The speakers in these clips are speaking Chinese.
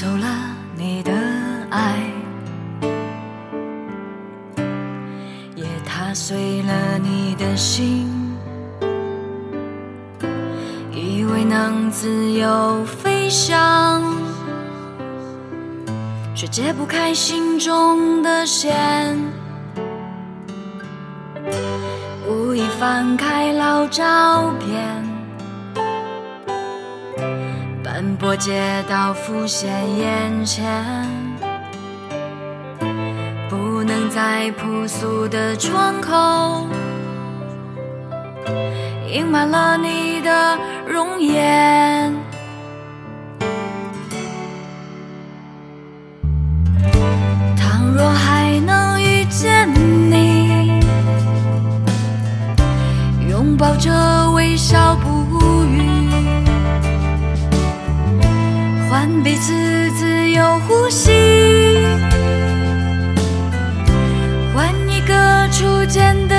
走了，你的爱也踏碎了你的心，以为能自由飞翔，却解不开心中的弦，无意翻开老照片。斑驳街道浮现眼前。不能再朴素的窗口，映满了你的容颜。呼吸。换一个初见的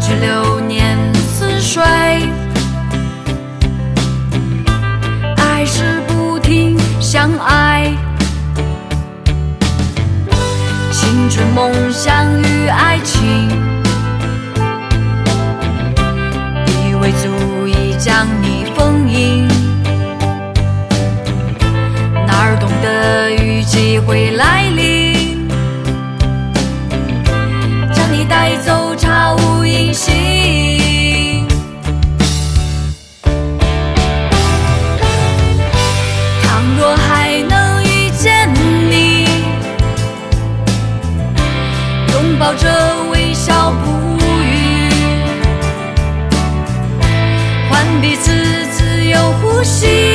去流年似水？爱是不停相爱，青春梦想与爱情，以为足以将你。封印，哪儿懂得雨季会来笑着微笑不语，换彼此自由。呼吸。